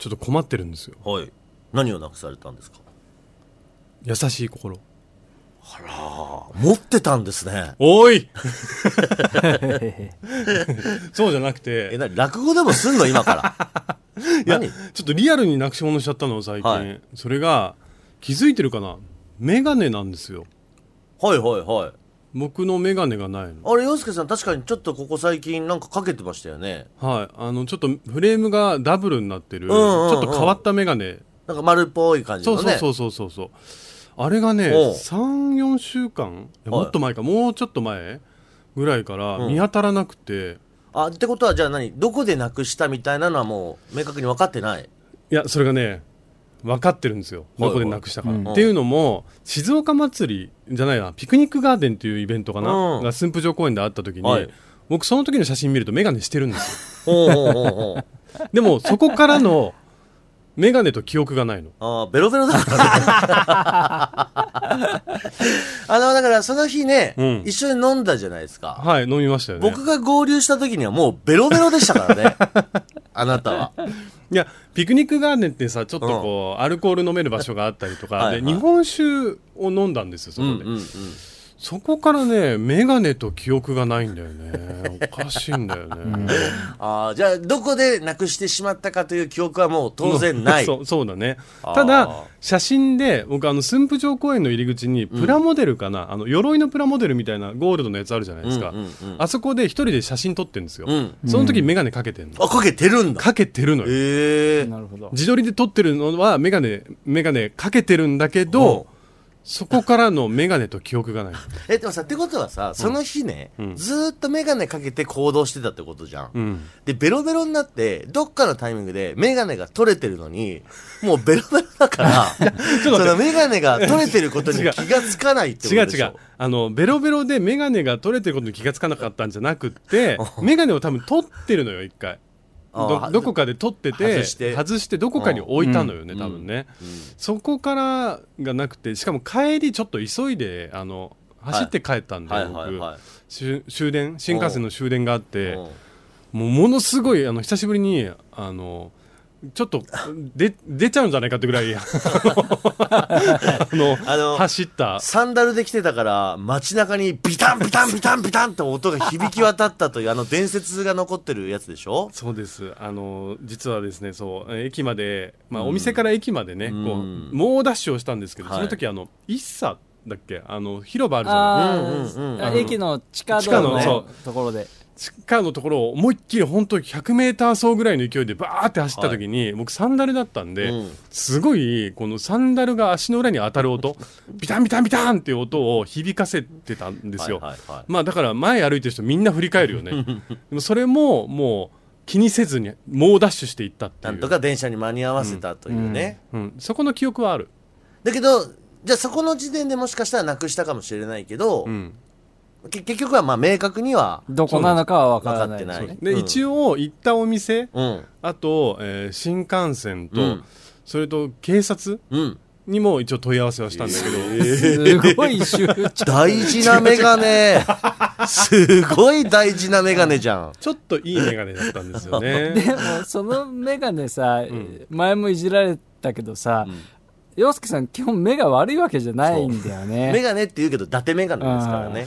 ちょっと困ってるんですよ。はい。何をなくされたんですか？優しい心。あら、持ってたんですね。おい！そうじゃなくえ、てな、落語でもすんの？今から。いや何？ちょっとリアルになくし物しちゃったの最近、はい。それが気づいてるかな？メガネなんですよ。はいはいはい。僕のメガネがないの。あれ、洋介さん確かにちょっとここ最近なんかかけてましたよね。はい。あのちょっとフレームがダブルになってる、んうんうん。ちょっと変わったメガネ。なんか丸っぽい感じのね。そうそうそうそうそう。あれがねおう。34週間もっと前か、もうちょっと前ぐらいからうん。見当たらなくて、あ、ってことはじゃあ何？どこでなくしたみたいなのはもう明確に分かってない？いやそれがね分かってるんですよ。はいどこでなくしたか、うん。っていうのも静岡祭りじゃないな。ピクニックガーデンっていうイベントかな、うん。が駿府城公園であった時に、はい。僕その時の写真見るとメガネしてるんですよ。でもそこからのメガネと記憶がないの。あーベロベロだからね。あの、だからその日ね、うん。一緒に飲んだじゃないですか。はい飲みましたよね。僕が合流した時にはもうベロベロでしたからね。あなたは。いやピクニックガーデンってさちょっとこう、アルコール飲める場所があったりとか。はいはい。で日本酒を飲んだんですよそこで、うんうんうん。そこからねメガネと記憶がないんだよね。おかしいんだよね、ああ、じゃあどこでなくしてしまったかという記憶はもう当然ない。そうそうだね。ただ写真で僕あの駿府城公園の入り口にプラモデルかな、あの鎧のプラモデルみたいなゴールドのやつあるじゃないですか、うんうんうん。あそこで一人で写真撮ってるんですよ、うん。その時メガネかけてんの、あ、かけてるんだ。かけてるのよ。ええなるほど自撮りで撮ってるのはメガネメガネかけてるんだけど、そこからのメガネと記憶がない。え、でもさ、ってことはさ、その日ね、ずーっとメガネかけて行動してたってことじゃん。うん。で、ベロベロになって、どっかのタイミングでメガネが取れてるのに、もうベロベロだから、そのメガネが取れてることに 気がつかないってことでしょ？違う違う。あのベロベロでメガネが取れてることに気がつかなかったんじゃなくってメガネを多分取ってるのよ一回どどこかで取ってて外して。どこかに置いたのよね、うん。多分ね、そこからがなくてしかも帰りちょっと急いであの走って帰ったんで、はい。僕、はいはい。終終電新幹線の終電があってうん。もうものすごいあの久しぶりにあのちょっとで出ちゃうんじゃないかってぐらい あのあの走った。サンダルで来てたから、街中にビタンビタンビタンビタンって音が響き渡ったという、あの伝説が残ってるやつでしょ？そうです。あの実はですねそうえ駅まで、まあ、お店から駅までね、うん。こう猛ダッシュをしたんですけど、はい。その時あの一茶だっけ？あの広場あるじゃないあうんうんうんーあ駅の地下地下道ののそところで地下のところを思いっきり本当100メーター走ぐらいの勢いでバーって走った時に、僕サンダルだったんで、うんすごいこのサンダルが足の裏に当たる音ビタンビタンビタンっていう音を響かせてたんですよ、はいはいはいまあだから前歩いてる人みんな振り返るよねでもそれももう気にせずに猛ダッシュしていったっていうなんとか電車に間に合わせたというね。うん、そこの記憶はある、だけど、じゃあそこの時点でもしかしたらなくしたかもしれないけど、結局はまあ明確にはどこなのかは分からない分かってない。で、うん。一応行ったお店うん。あと、えー新幹線と、うん。それと警察うん。にも一応問い合わせはしたんだけど、すごい集中。大事なメガネ。すごい大事なメガネじゃん。ちょっといい眼鏡だったんですよね。でもそのメガネさ、ん。前もいじられたけどさ、洋介さん基本目が悪いわけじゃないんだよメねガネって言うけど伊達メガネですからね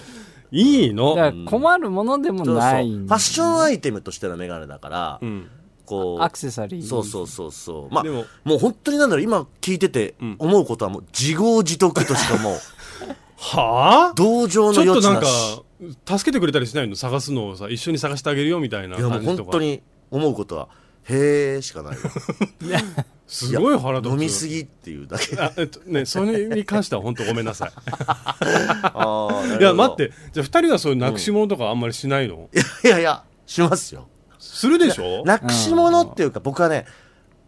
いいの。だから困るものでもないんァッションアイテムとしてのメガネだから、うん。こうアクセサリー。そうそうそうそう。まあでももう本当になんだろう今聞いててん。思うことはもう自業自得としかもう はあ？同情のちょっとなんか余地なし助けてくれたりしないの？探すのをさ一緒に探してあげるよみたいないやもう感じとか本当に思うことはへえしかないよ。すごい腹立つ飲みすぎっていうだけ。あえっとねそれに関しては本当ごめんなさい。あいや待って。じゃあ2人はそういうなくし物とかあんまりしないの、いやいやいやしますよ。するでしょ？なくし物っていうか僕はね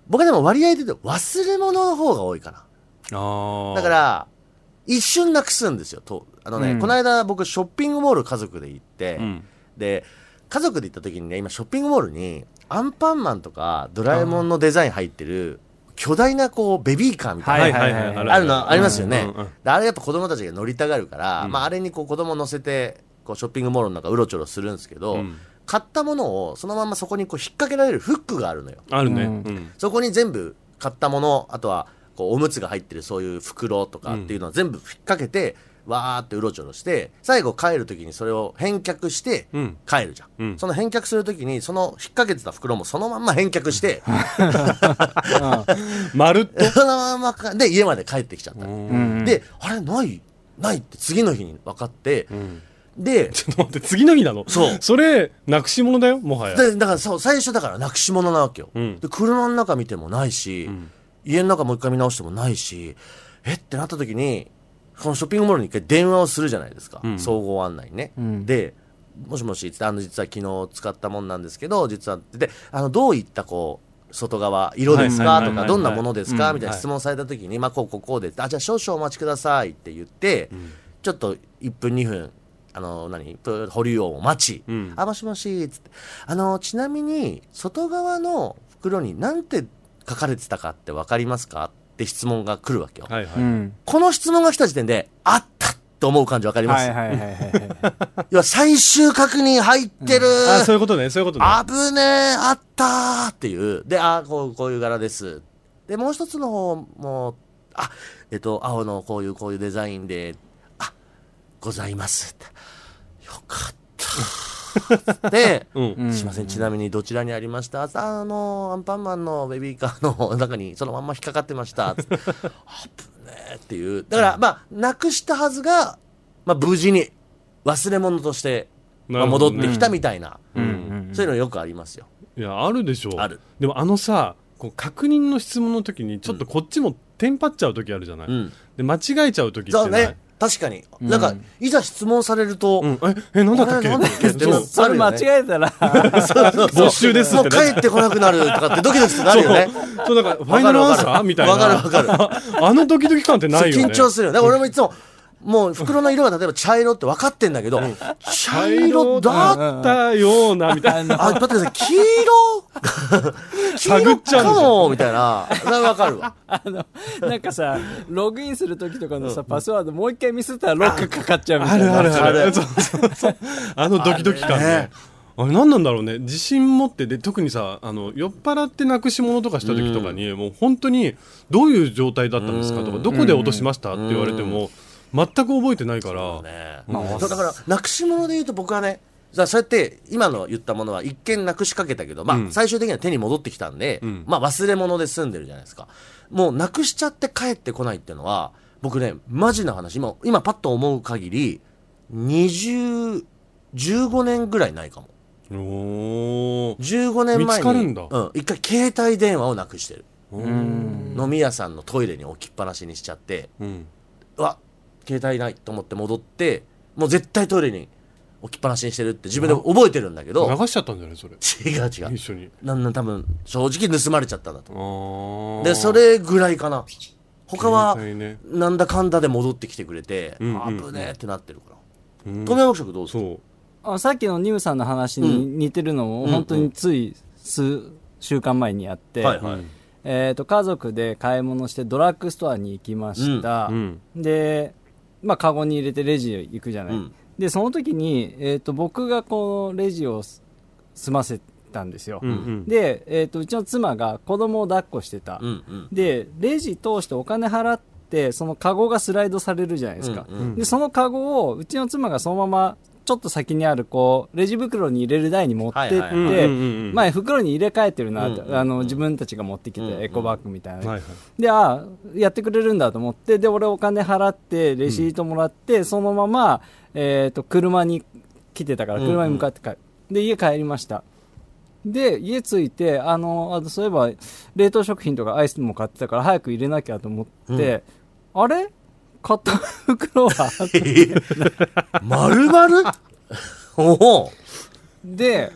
僕はでも割合で言うと忘れ物の方が多いかな。ああ。だか、ら、一瞬なくすんですよ。とあのね、うん。この間僕ショッピングモール家族で行って、うん。で、家族で行った時にね、今ショッピングモールに、アンパンマンとかドラえもんのデザイン入ってる、巨大なこう、ベビーカーみたいな、はいはいはいあるの、ありますよね。うんうんであれやっぱ子供たちが乗りたがるから、うんまああれにこう子供乗せて、こうショッピングモールの中うろちょろするんですけど、うん買ったものをそのままそこにこう引っ掛けられるフックがあるのよ。あるね。ううんん。そこに全部買ったもの、あとはこうおむつが入ってるそういう袋とかっていうのを全部引っ掛けて、わーってうろちょろして、最後帰るときにそれを返却してうん。帰るじゃん。うん。その返却するときに、その引っ掛けてた袋もそのまんま返却して、まるっと？そのままか、で、家まで帰ってきちゃった。で、あれ、ない、ないって次の日に分かって、ん。で、ちょっと待って、次の日なの？そう。それ、なくし物だよ、もはや。でだからそう、最初だからなくし物なわけよ。うん。で、車の中見てもないし、ん。家の中もう一回見直してもないし、え？ってなった時に、そのショッピングモールに一回電話をするじゃないですか。うん。総合案内にね。うん。で、もしもし、あの、実は昨日使ったもんなんですけど、実は、で、あの、どういったこう、外側、色ですか？とか、どんなものですか？うん。みたいな質問された時に、まあ、こう、こう、こうで、あ、じゃあ少々お待ちくださいって言って、ちょっと1分2分、あの、何、プ保留音を待ち、うん。あ、もしもし、つって。あの、ちなみに、外側の袋に何て書かれてたかってわかりますか？って質問が来るわけよ。はいはい。うんこの質問が来た時点で、あったって思う感じわかります、はいはいはいはいはい。要は最終確認入ってる、あ、そういうことね、そういうことね。危ねえ、あったーっていう。で、あこう、こういう柄です。で、もう一つの方も、あ、えっと、青のこういう、こういうデザインで、あ、ございます。よかった。で、うん。うんすいません、ちなみにどちらにありました？あの、アンパンマンのベビーカーの中にそのまんま引っかかってました。つってあぶねえっていう。だから、まあ、なくしたはずが、まあ、無事に忘れ物として、まあ、戻ってきたみたいな。うんそういうのよくありますよ。いや、あるでしょう。ある。でもあのさ、こう確認の質問の時に、ちょっとこっちもテンパっちゃう時あるじゃない。うん。で、間違えちゃう時ってないそうね。確かに。なんか、いざ質問されると、うん。え、え、なんだったっけ？ってなそれ間違えたら、没収ですもう帰ってこなくなるとかってドキドキなるよね。そう、そうなんか、ファイナルアンサー？みたいな。わかるわかる あのドキドキ感ってないよね。緊張するよ。だから俺もいつも、もう袋の色が例えば茶色って分かってんだけど、茶色だだったような、みたいな。あ、待ってください、黄色？探っちゃうんか。もみたいな。それ分かるわ。あの、なんかさ、ログインするときとかのさ、パスワードもう一回ミスったらロックかかっちゃうみたあいな。るあるある。あるそうそうそう。あのドキドキ感あれねね。あれ何なんだろうね自信持ってで特にさあの酔っ払ってなくし物とかした時とかに、もう本当にどういう状態だったんですかとか、うんどこで落としましたって言われても、全く覚えてないから、ね。まあそうだから、なくし物で言うと僕はね、じゃあそうやって今の言ったものは一見なくしかけたけど、まあうん。最終的には手に戻ってきたんで、うん。まあ忘れ物で済んでるじゃないですか。もうなくしちゃって帰ってこないっていうのは、僕ね、マジな話、今、今パッと思う限り、20、15年ぐらいないかも。おー。15年前に、見つかるんだ。うん、一回携帯電話をなくしてる。うん。飲み屋さんのトイレに置きっぱなしにしちゃって、うん。うわ携帯ないと思って戻ってもう絶対トイレに置きっぱなしにしてるって自分で覚えてるんだけど。流しちゃったんじゃないそれ。違う違う。一緒に。なんなん多分正直盗まれちゃったんだと。でそれぐらいかな。他はなんだかんだで戻ってきてくれて、うんうんあぶねえってなってるから。うん。富山学食どうですか？そう。あさっきのニムさんの話に似てるのも、うん本当につい数週間前にあって、はいはい、えー、と家族で買い物してドラッグストアに行きました、うん。で、まあ、カゴに入れてレジへ行くじゃない、うん。でその時に、えー、と僕がこのレジをす済ませたんですよ、うんうん。で、えー、とうちの妻が子供を抱っこしてた、うんうん。でレジ通してお金払ってそのカゴがスライドされるじゃないですか、うんうん。でそのカゴをうちの妻がそのままちょっと先にあるこうレジ袋に入れる台に持ってって、前袋に入れ替えてるなって、うんうん。あの自分たちが持ってきうんうんてエコバッグみたいな、はいはい。でああやってくれるんだと思ってで俺お金払ってレシートもらって、そのまま、えー、と車に来てたから車に向かって帰る、で家帰りました。で家着いてあのあのそういえば冷凍食品とかアイスも買ってたから早く入れなきゃと思って、あれ？買った袋は。丸々？おお。で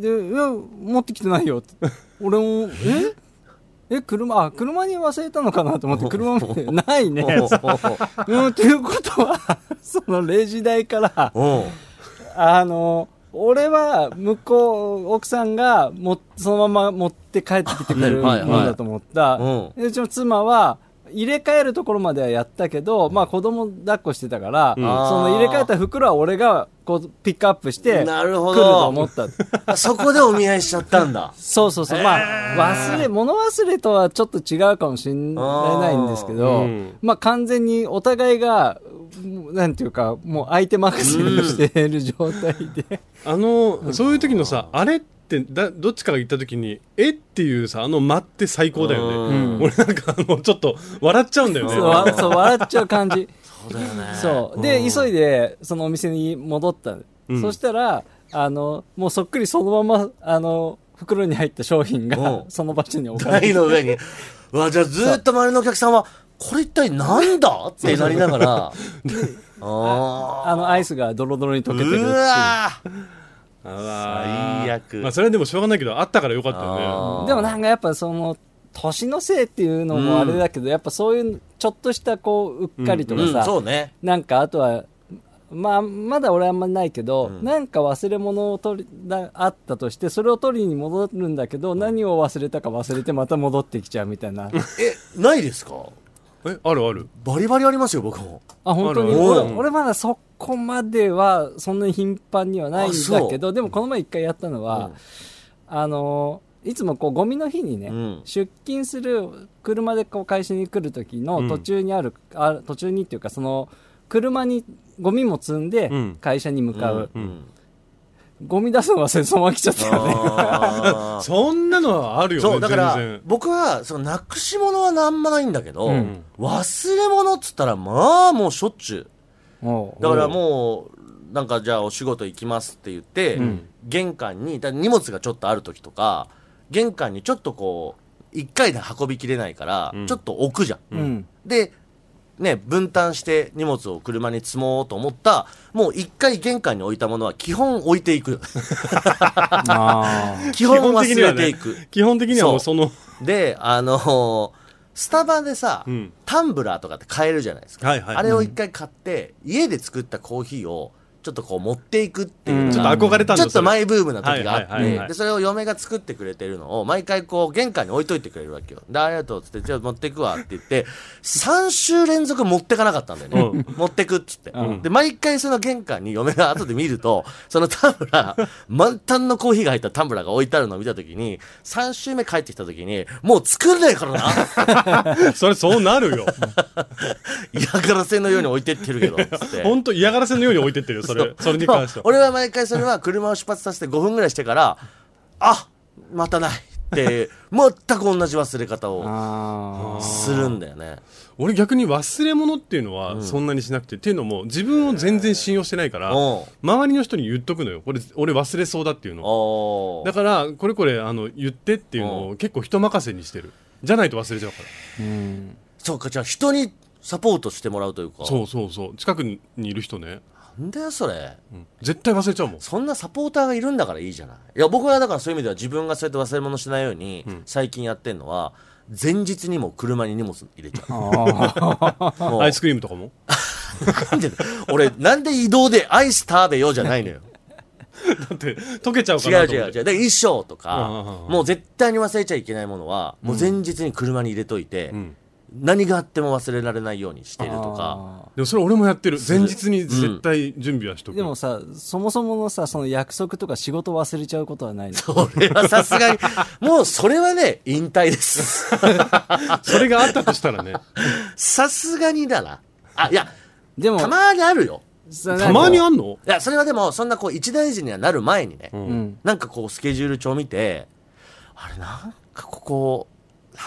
でいや持ってきてないよ。って俺もえ？え、車、あ、車に忘れたのかなと思って、車見て、ないね。おううん、ということは、そのレジ台から、あの、俺は向こう、奥さんがもそのまま持って帰ってきてくれるもはいはいんだと思った。うんでうちの妻は、入れ替えるところまではやったけど、まあ子供抱っこしてたから、うん。その入れ替えた袋は俺がこうピックアップして、なるほ来るとど思った。あそこでお見合いしちゃったんだ。そうそうそう。まあ、忘れ、物忘れとはちょっと違うかもしれないんですけうどん、まあ完全にお互いが、なんていうか、もう相手任せをしている状態で。あのそういう時のさあれってだどっちかが言った時にえっていうさあの間って最高だよね、うん。俺なんかあのちょっと笑っちゃうんだよね。そうわそう、笑っちゃう感じ。そうだよね。そう。で、急いで、そのお店に戻った。うん。そしたら、あの、もうそっくりそのまま、あの、袋に入った商品がうん、その場所に置かれて。台の上に。う わじゃあずーっと周りのお客さんはこれ一体なんだ？ってなりながら。ああの、アイスがドロドロに溶けてるっていう最悪。まあそれはでもしょうがないけどあったからよかったよね。でもなんかやっぱその、年のせいっていうのもあれだけど、やっぱそういうちょっとしたこう、うっかりとかうんさ、そうね。なんかあとは、まあ、まだ俺あんまないけど、うん。なんか忘れ物を取りだあったとして、それを取りに戻るんだけど、何を忘れたか忘れてまた戻ってきちゃうみたいな。えないですか？えあるある。バリバリありますよ僕も。あ、本当に？俺まだそこまではそんなに頻繁にはないんだけど、でもこの前一回やったのは、あのーいつもこうゴミの日にね、うん出勤する車でこう会社に来る時の途中にある、あ途中にっていうかその車にゴミも積んでうん。会社に向かう、うん。うん。ゴミ出すの忘れそのまま来ちゃったよね そんなのはあるよねそうだから僕はそのなくし物はなんもないんだけど、うん。忘れ物っつったらまあもうしょっちゅもうだからもうなんかじゃあお仕事行きますって言って、ん。玄関にだ荷物がちょっとある時とか玄関にちょっとこう一回で運びきれないから、うん。ちょっと置くじゃん、う、うん、でね分担して荷物を車に積もうと思ったもう一回玄関に置いたものは基本置いていく。あ基本忘れていく、基本的にはもう。そのであのースタバでさ、うん。タンブラーとかって買えるじゃないですか、はいはい。あれを一回買って、家で作ったコーヒーをちょっとこう持っていくっていうのちょっが、と憧れたんだちょっとマイブームな時があって、それを嫁が作ってくれてるのを毎回こう玄関に置いといてくれるわけよ。でありがとうっつってじゃあ持っていくわって言って3週連続持ってかなかったんだよね、持ってくっつって、うん。で毎回その玄関に嫁が後で見るとそのタンブラー満タンのコーヒーが入ったタンブラーが置いてあるのを見た時に3週目帰ってきた時にもう作んないからな。それそうなるよ。嫌がらせのように置いてってるけどつって。本当嫌がらせのように置いてってるよそれそれに関しては。俺は毎回それは車を出発させて5分ぐらいしてからあまたないって全く同じ忘れ方をあするんだよね。俺逆に忘れ物っていうのはそんなにしなくて、っていうのも自分を全然信用してないから周りの人に言っとくのよ。これ俺忘れそうだっていうのだからこれこれあの言ってっていうのを結構人任せにしてる。じゃないと忘れちゃうから。うん。そうかじゃあ人にサポートしてもらうというか。そうそうそう。近くにいる人ね、なんだよそれ。うん。絶対忘れちゃうもん。そんなサポーターがいるんだからいいじゃない。いや僕はだからそういう意味では自分がそうやって忘れ物しないようにん。最近やってんのは前日にも車に荷物入れちゃ う。アイスクリームとかも？なんで俺なんで移動でアイス食べようじゃないのよ。だって溶けちゃうか違う違う違う。で衣装とうんかもう絶対に忘れちゃいけないものはもう前日に車に入れといて、うん何があっても忘れられないようにしてるとか。あでもそれ俺もやってる。前日に絶対準備はしとく、でもさ、そもそものさ、その約束とか仕事忘れちゃうことはないの。それはさすがに。もうそれはね引退です。それがあったとしたらね。さすがにだなあいやでも、たまにあるよ。さたまにあんんの？いやそれはでもそんなこう一大事にはなる前にね、うんうん。なんかこうスケジュール帳見てあれなんかここ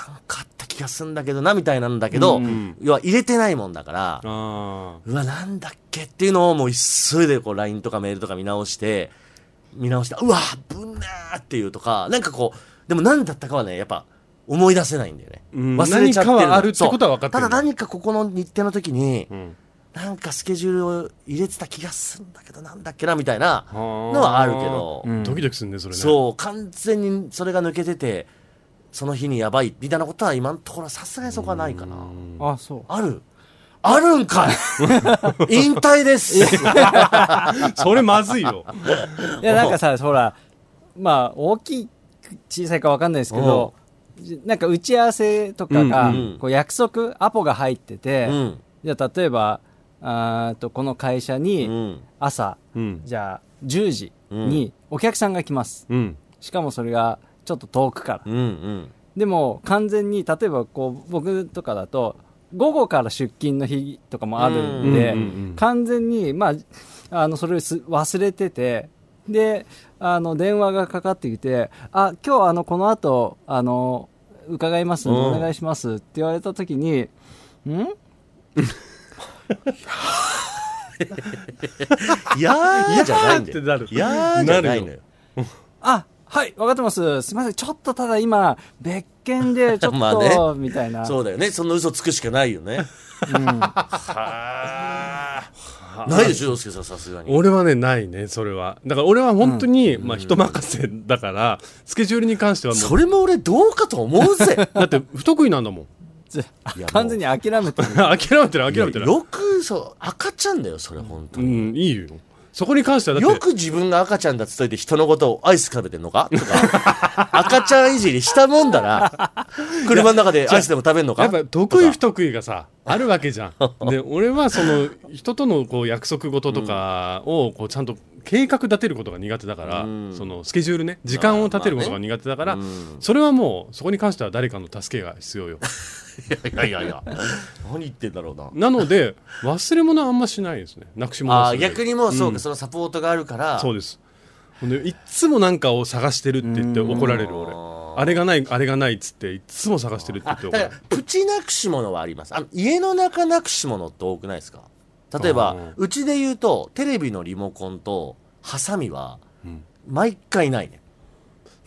なんかあった気がするんだけどなみたいなんだけど、うん要は入れてないもんだから、あうわ、なんだっけっていうのをもう急いでこう LINE とかメールとか見直して、見直して、うわ、ぶんなーっていうとか、なんかこう、でも何だったかはね、やっぱ思い出せないんだよね。うん忘れちゃってるの。何かはあるってことは分かってるただ何かここの日程の時にあ、うん。なんかスケジュールを入れてた気がするんだけど、なんだっけなみたいなののはあるけど、うん。ドキドキするねそれね。そう、完全にそれが抜けてて、その日にやばいみたいなことは今のところさすがにそこはないかな。あ、そう。あるあるんかい 引退です。それまずいよ。いや、なんかさ、ほら、まあ、大きい、小さいかわかんないですけど、なんか打ち合わせとかが、うんうんこう約束、アポが入ってて、うん。じゃあ例えば、あーとこの会社うにん。朝、うん。じゃあ10時にお客さんが来ます。うん。しかもそれがちょっと遠くから。うん。うん。でも完全に、例えばこう僕とかだと、午後から出勤の日とかもあるんで、うんうんうん完全に、まあ、あの、それをす忘れてて、で、あの、電話がかかってきて、あ、今日あの、この後、あの、伺いますお願いしますって言われた時に、ん？い やーじゃないんだよ。ってなるいやーじゃないのよ。あ、はい、分かってます。すみません。ちょっとただ今、別件で、ちょっと、まあねみたいな。そうだよね。そんな嘘つくしかないよね。うんないでしょ、洋介さん、さすがに。俺はね、ないね、それは。だから俺は本当に、まあ人任せだから、スケジュールに関してはもそれも俺どうかと思うぜ。う、だって不得意なんだもん。完全に 諦めてる。諦めてる、諦めてる。よく、そう、赤ちゃんだよ、それ、本当うに。ん、いいよ。そこに関してはだって、よく自分が赤ちゃんだっつっといて人のことをアイス食べてんのか？とか、赤ちゃんいじりしたもんだな。車の中でアイスでも食べんのか？やっぱ得意不と得意がさ、あるわけじゃん。で、俺はその、人とのこう約束事とかを、こうちゃんと計画立てることが苦手だから、うんそのスケジュールね、時間を立てることが苦手だから、うんそれはもう、そこに関しては誰かの助けが必要よ。いやいやいや、何言ってんだろうな。なので、忘れ物はあんましないですね。なくし物はあ逆にもうそうか、んそのサポートがあるから、そうです。いっつもなんかを探してるって言って怒られる俺。あれがない、あれがないっつって、いっつも探してるって言あって怒られる。プチなくし物はありますあの家の中なくし物って多くないですか？例えばうちで言うとテレビのリモコンとハサミはん。毎回ないね。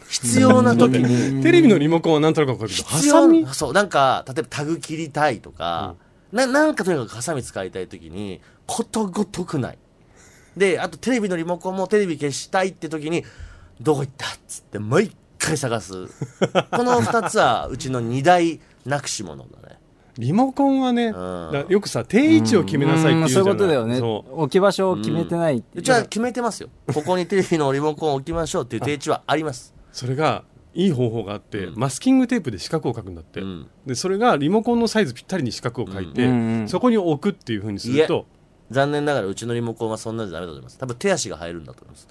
必要な時に。テレビのリモコンはなんとなくわかるけど、ハ必サミ？要そうなんか例えばタグ切りたいとか、ななんかとにかくハサミ使いたい時にことごとくない。であとテレビのリモコンもテレビ消したいって時にどこ行ったっつって毎回探す。この2つはうちの2大なくし物だねリモコンはね、よくさ、定位置を決めなさいって言うじゃない。そういうことだよね。置き場所を決めてないってう。ちは決めてますよ。ここにテレビのリモコンを置きましょうっていう定置はあります。それがいい方法があって、うん。マスキングテープで四角を書くんだって、うん。でそれがリモコンのサイズぴったりに四角を書いて、うん。うん。うんそこに置くっていうふうにすると。残念ながらうちのリモコンはそんなじゃダメだと思います。多分手足が入るんだと思います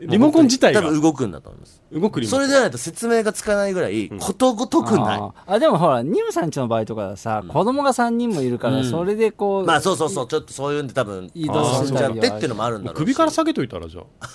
リモコン自体が？多分動くんだと思います。動くリモコン。それでないと説明がつかないぐらいことごとくない、あー。あでもほらニムさんちの場合とかはさ、子供が3人もいるから、うん。それでこう、まあそうそうそうちょっとそういうんで多分移動してたりは。ってっていうのもあるんだろうし。首から下げといたらじゃあ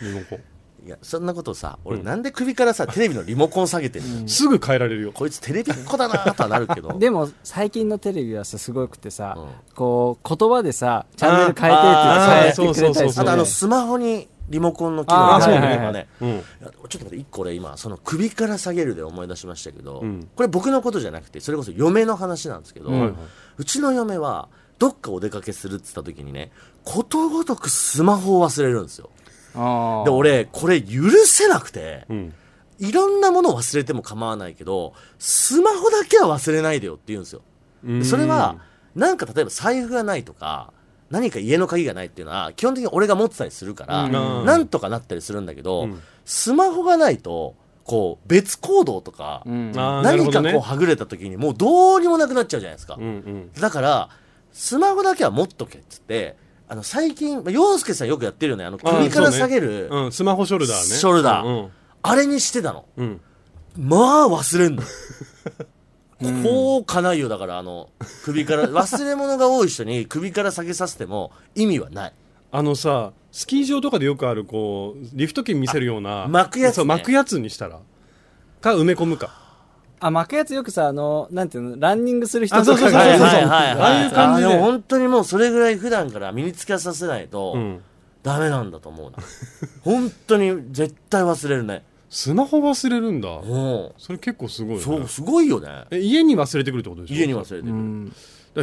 リモコン。いやそんなことさ俺なんで首からさテレビのリモコン下げてんの、すぐ変えられるよ。こいつテレビっ子だなとはなるけど。でも最近のテレビはさすごくてさ、うん。こう言葉でさチャンネル変えてって変えてくれたりする、ね、そうそうそう。あとあのスマホにリモコンの機能がねうんいやちょっと待って一個俺今その首から下げるで思い出しましたけど、うん。これ僕のことじゃなくてそれこそ嫁の話なんですけど、はいはい。うちの嫁はどっかお出かけするって言った時にねことごとくスマホを忘れるんですよ。で俺これ許せなくてうん。いろんなものを忘れても構わないけどスマホだけは忘れないでよって言うんですよ。でそれはなんか例えば財布がないとか何か家の鍵がないっていうのは基本的に俺が持ってたりするから、うん。なんとかなったりするんだけど、うん。スマホがないとこう別行動とか、うん。何かこうはぐれた時にもうどうにもなくなっちゃうじゃないですか、うんうん。だからスマホだけは持っとけっつってあの最近まあ洋介さんよくやってるよねあの首から下げる、うん、スマホショルダーね。ショルダー。うん。あれにしてたの。うん。まあ忘れんの こうかないよだからあの首から 忘れ物が多い人に首から下げさせても意味はない。あのさスキー場とかでよくあるこうリフト券見せるような巻くやつね。巻くやつにしたらか埋め込むか。あ巻くやつよくさあのなんていうのランニングする人とかがそうそうそうそう。はいはいはいああいう感じで。あでも本当にもうそれぐらい普段から身につけさせないとうん。ダメなんだと思うな。本当に絶対忘れるねスマホ忘れるんだ。もそれ結構すごいうね。そうすごいよね。え家に忘れてくるってことでしょ？家に忘れてる、うん。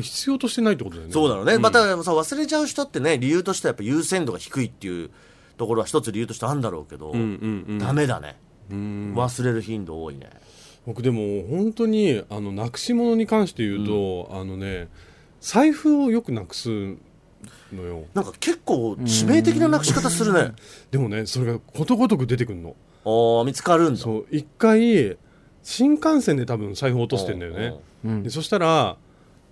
必要としてないってことだよね。そうだろうね、ん。またそう忘れちゃう人ってね理由としてはやっぱ優先度が低いっていうところは一つ理由としてあるんだろうけど、うんうんうん。ダメだね、うん。忘れる頻度多いね。僕でも本当にあのなくし物に関して言うと、あのね財布をよくなくすのよ。なんか結構致命的ななくし方するね。でもねそれがことごとく出てくるのああ見つかるんだ。そう一回新幹線で多分財布落としてんだよね。うんでそしたら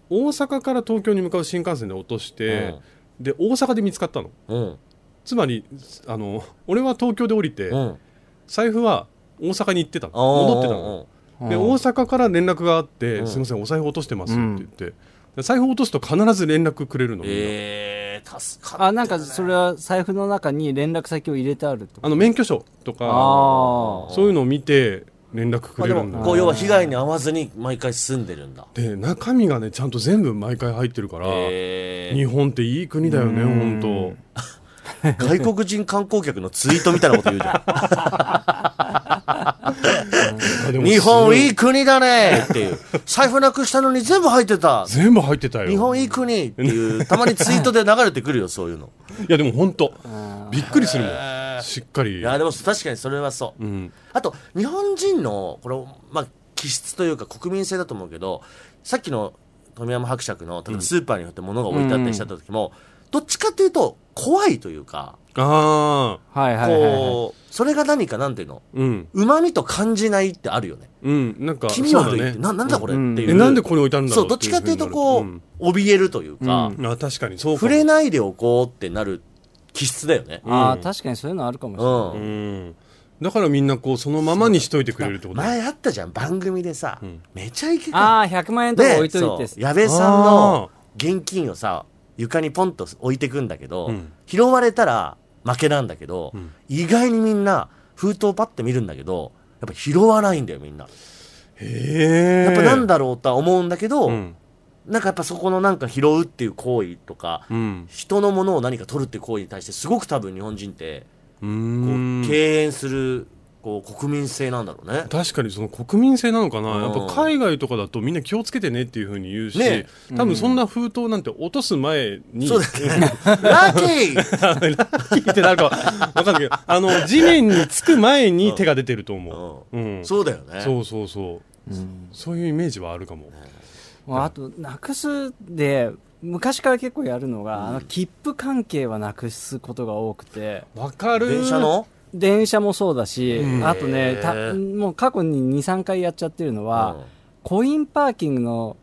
大阪から東京に向かう新幹線で落として、で大阪で見つかったの。つまりあの俺は東京で降りて、うん。財布は大阪に行ってた戻ってたの。で大阪から連絡があって、うん。すみませんお財布落としてますって言って、で財布落とすと必ず連絡くれるの、ええ助かったあなんかそれは財布の中に連絡先を入れてあるあの免許証とか。あそういうのを見て連絡くれるんだ。もこう要は被害に遭わずに毎回住んでるんだ。で中身がねちゃんと全部毎回入ってるから、ええ日本っていい国だよねうん。本外国人観光客のツイートみたいなこと言うじゃ当ん 日本いい国だね。っていう。財布なくしたのに全部入ってた。全部入ってたよ。日本いい国っていうたまにツイートで流れてくるよそういうの。いやでも本当。あびっくりするもん。しっかり。いやでも確かにそれはそう。うん。あと日本人のこれまあ気質というか国民性だと思うけどさっきの富山伯爵の例えばスーパーによって物が置いてあったりした時も、どっちかっていうと怖いというかああはいはいはいはい。こうそれが何かなんていうの？うん。うまみと感じないってあるよね。うんなんか気味悪そうだね。いってななんだこれってう。ん。いう、えなんでここに置いたんだろそううどっちかっていうとこう、怯えるというか、うん。あ確かにそうかも。触れないでおこうってなる気質だよね、ああうん確かにそういうのあるかもしれない、うん。うん。だからみんなこうそのままにしといてくれるってことだ。前あったじゃん番組でさ、ん。めちゃイケか。ああ100万円とか置いといて。そう。矢部さんの現金をさ床にポンと置いてくんだけど、うん。拾われたら負けなんだけど、ん。意外にみんな封筒をパッて見るんだけどやっぱ拾わないんだよみんな。へえ。やっぱなんだろうとは思うんだけど、うん。なんかやっぱそこのなんか拾うっていう行為とか、うん。人のものを何か取るっていう行為に対してすごく多分日本人ってうこん。う敬遠するこう国民性なんだろうね。確かにその国民性なのかな、うん。やっぱ海外とかだとみんな気をつけてねっていうふうに言うし、ね。多分そんな封筒なんて落とす前に、そうだね。ラッキー。ラッキーってなるかわかんないけどあの地面につく前に手が出てると思う、うん。そうだよね。そうそうそう、そういうイメージはあるかも、まああとなくすで昔から結構やるのが、あの切符関係はなくすことが多くて。わかる電車の？電車もそうだし、うん。あとねもう過去に23回やっちゃってるのは、コインパーキングの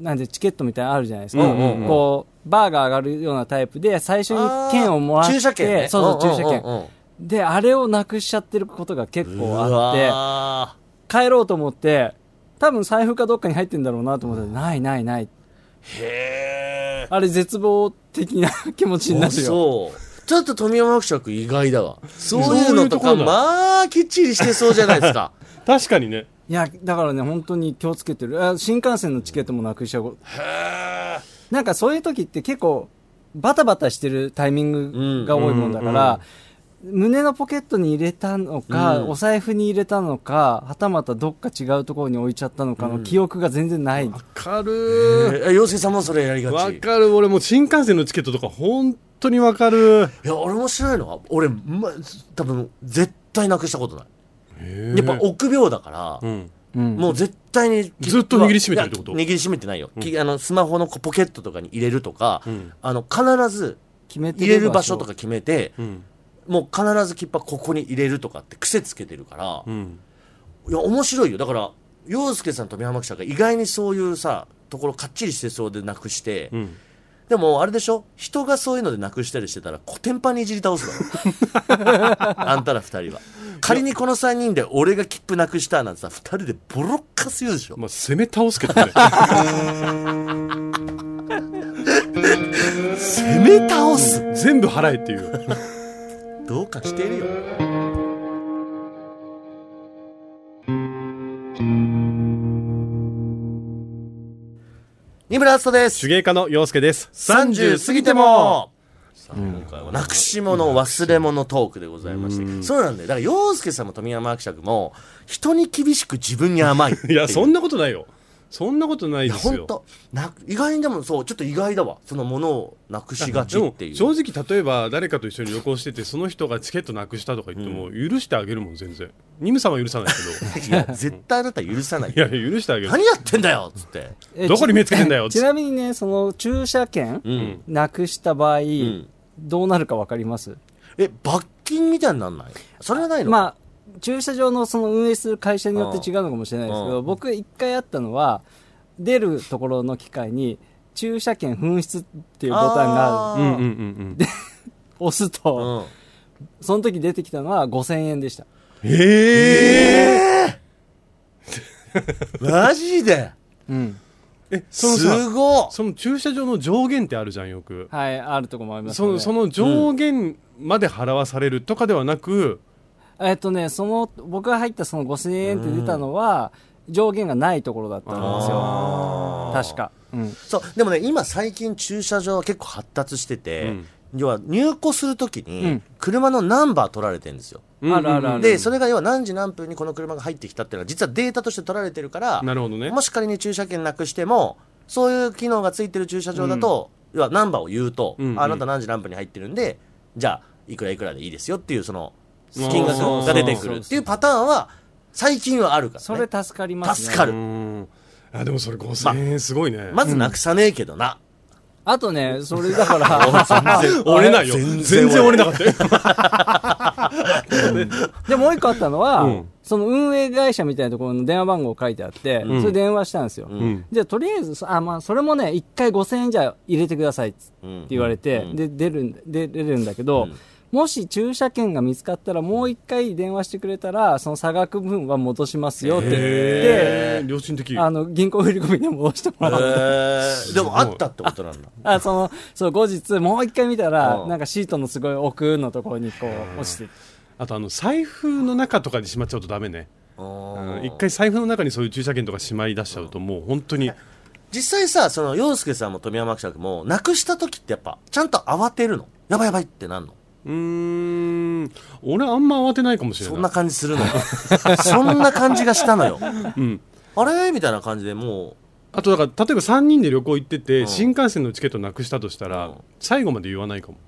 なんでチケットみたいなのあるじゃないですか、うんうんうん。こうバーが上がるようなタイプで最初に券をもらって駐車券ね。そうそう駐車券、んうんうん。であれをなくしちゃってることが結構あうってわ帰ろうと思って多分財布かどっかに入ってんだろうなと思ってないないない。ー。へあれ絶望的な気持ちになえ。るよ。そう。ちょっと富山伯爵意外だわ。そういうのとか、そういうところだまあ、きっちりしてそうじゃないですか。確かにね。いやだからね本当に気をつけてる。あ新幹線のチケットもなくしちゃう。へなんかそういう時って結構バタバタしてるタイミングが多いもんだから、胸のポケットに入れたのか、うん。お財布に入れたのかはたまたどっか違うところに置いちゃったのかの記憶が全然ない、わかえ。るえ、妖精さんもそれやりがち。わかる。俺もう新幹線のチケットとか本当にわかる。いや、俺面白いのは、俺、ま、多分、絶対なくしたことない。ややっぱ臆病だから、うん。うん。もう絶対にずっと握りしめてるってこと？握りしめてないよ、きあのスマホのポケットとかに入れるとか、うん。あの必ず決めて入れる場所とか決めて、うん。もう必ず切符はここに入れるとかって癖つけてるから、うん。いや面白いよ。だから洋介さんと宮浜記者が意外にそういうさところかっちりしてそうでなくして、うんでもあれでしょ？人がそういうのでなくしたりしてたらコテンパンにいじり倒すだろ。あんたら二人は。仮にこの3人で俺が切符なくしたなんてさ二人でボロッカス言うでしょ。まあ攻め倒すけどね。攻め倒す。全部払えっていう。どうかしてるよ二村敦人です。手芸家の洋介です。30過ぎても。さあ今回はなくし物忘れ物トークでございまして。そうなんだよ。だから洋介さんも富山伯爵も人に厳しく自分に甘いっていう。いやそんなことないよそんなことないですよ。本当。な意外にでもそうちょっと意外だわ。そのものをなくしがちっていう。でも正直例えば誰かと一緒に旅行しててその人がチケットなくしたとか言っても許してあげるもん全然。ニムさんは許さないけ いや絶対あなた許さないどいや許してあげる。何やってんだよっつって。えどこに目つけてんだよち ちなみにね、その駐車券、うん。なくした場合、ん。どうなるかわかります？え罰金みたいになんない？それはないの？まあ、駐車場のその運営する会社によって違うのかもしれないですけど、うん。僕一回あったのは、出るところの機械に、駐車券紛失っていうボタンがある。あー。うんうんうんうん。押すと、うん。その時出てきたのは5000円でした。え マジで？うん。ええそのさすごっ。その駐車場の上限ってあるじゃんよく。はい、あるとこもありますね。のその上限まで払わされるとかではなく、えっとね、その、僕が入ったその5000円って出たのは、上限がないところだったんですよ。確か。うん。そうでもね今最近駐車場は結構発達してて、うん。要は入庫するときうにん。車のナンバー取られてるんですよ、うん。あるあるある。でそれが要は何時何分にこの車が入ってきたっていうのは実はデータとして取られてるからなるほどね。もし仮に駐車券なくしてもそういう機能がついてる駐車場だと、要はナンバーを言うと、うんうん。ああなた何時何分に入ってるんでじゃあいくらいくらでいいですよっていうそのうん金額が出てくるっていうパターンは最近はあるから、ね、それ助かりますね。助かる。うん。あでもそれ5000円すごいね、まずなくさねえけどな、あとね、それだから、折れないよ。全然折れなかったよ。で、もう一個あったのは、うん。その運営会社みたいなところの電話番号書いてあって、ん。それ電話したんですよ。うん。じゃあ、とりあえず、あ、まあ、それもね、一回5000円じゃ入れてくださいってうん。言われて、うん。で、出る出るんだけど、うんもし駐車券が見つかったら、もう一回電話してくれたら、その差額分は戻しますよって。言って、良心的。あの、銀行振り込みで戻してもらって、へー。でもあったってことなんだ。あ、その、そう、後日、もう一回見たら、うん。なんかシートのすごい奥のところにこう、落ちてて。あとあの財布の中とかにしまっちゃうとダメね、うん。一回財布の中にそういう駐車券とかしまい出しちゃうともう本当に。実際さその洋介さんも富山記者もなくした時ってやっぱちゃんと慌てるの。やばいやばいってなんの？うーん。俺あんま慌てないかもしれない。そんな感じするの そんな感じがしたのよ。うん、あれ？みたいな感じでもあとだから例えば3人で旅行行ってて、うん。新幹線のチケットなくしたとしたら、うん。最後まで言わないかも。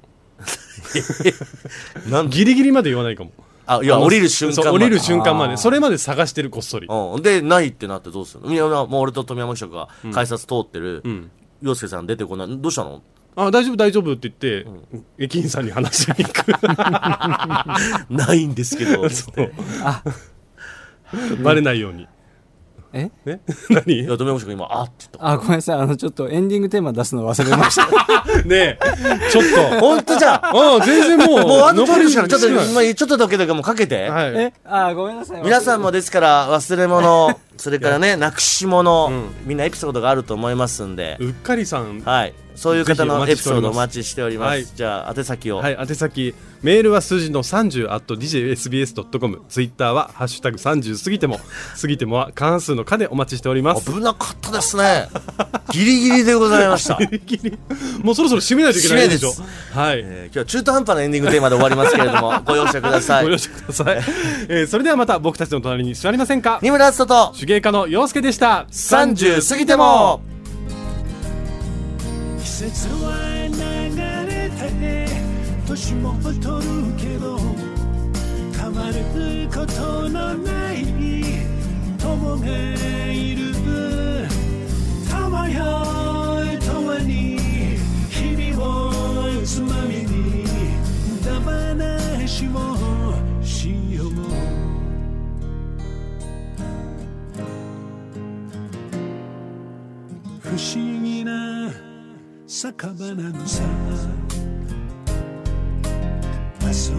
う なんギリギリまで言わないかも。あいや降りる瞬間まで。降りる瞬間まで。それまで探してるこっそり、うん、でないってなってどうするの？もう俺と富山記者が改札通ってるうん、洋介さん出てこない。どうしたの？あ大丈夫大丈夫って言って、駅員さんに話しに行く。ないんですけど。そう。バレないように。え？ね い何や富山記者が今あって言った。あ、ごめんなさい。あの、ちょっとエンディングテーマ出すの忘れました。ねえ。ちょっと。本当じゃあああ全然もうもうあとちょっとちょっとだけだけもうかけて、はい。え？あ、ごめんなさい。皆さんもですから忘れ物それからねなくし物、うん。みんなエピソードがあると思いますんで、うっかりさん。はい。そういう方のエピソードお待ちしております、はい。じゃあ宛先を、はい、宛先。メールは数字の30 at djsbs.com ツイッターはハッシュタグ30過ぎても 過ぎてもは過半数の課でお待ちしております。危なかったですね。ギリギリでございました、ギリギリ。もうそろそろ締めないといけないでしょ。はい、えー今日は中途半端なエンディングテーマで終わりますけれども ご容赦ください。ご容赦ください、えーそれではまた僕たちの隣に座りませんか？二村敦人と手芸家の陽介でした。30過ぎても。季節は流れて年も取るけど変わることのない友がいる友よ共に日々をつまみにだ話を不思議な酒場なのさ。あそこ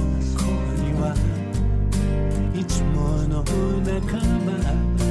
にはいつもの仲間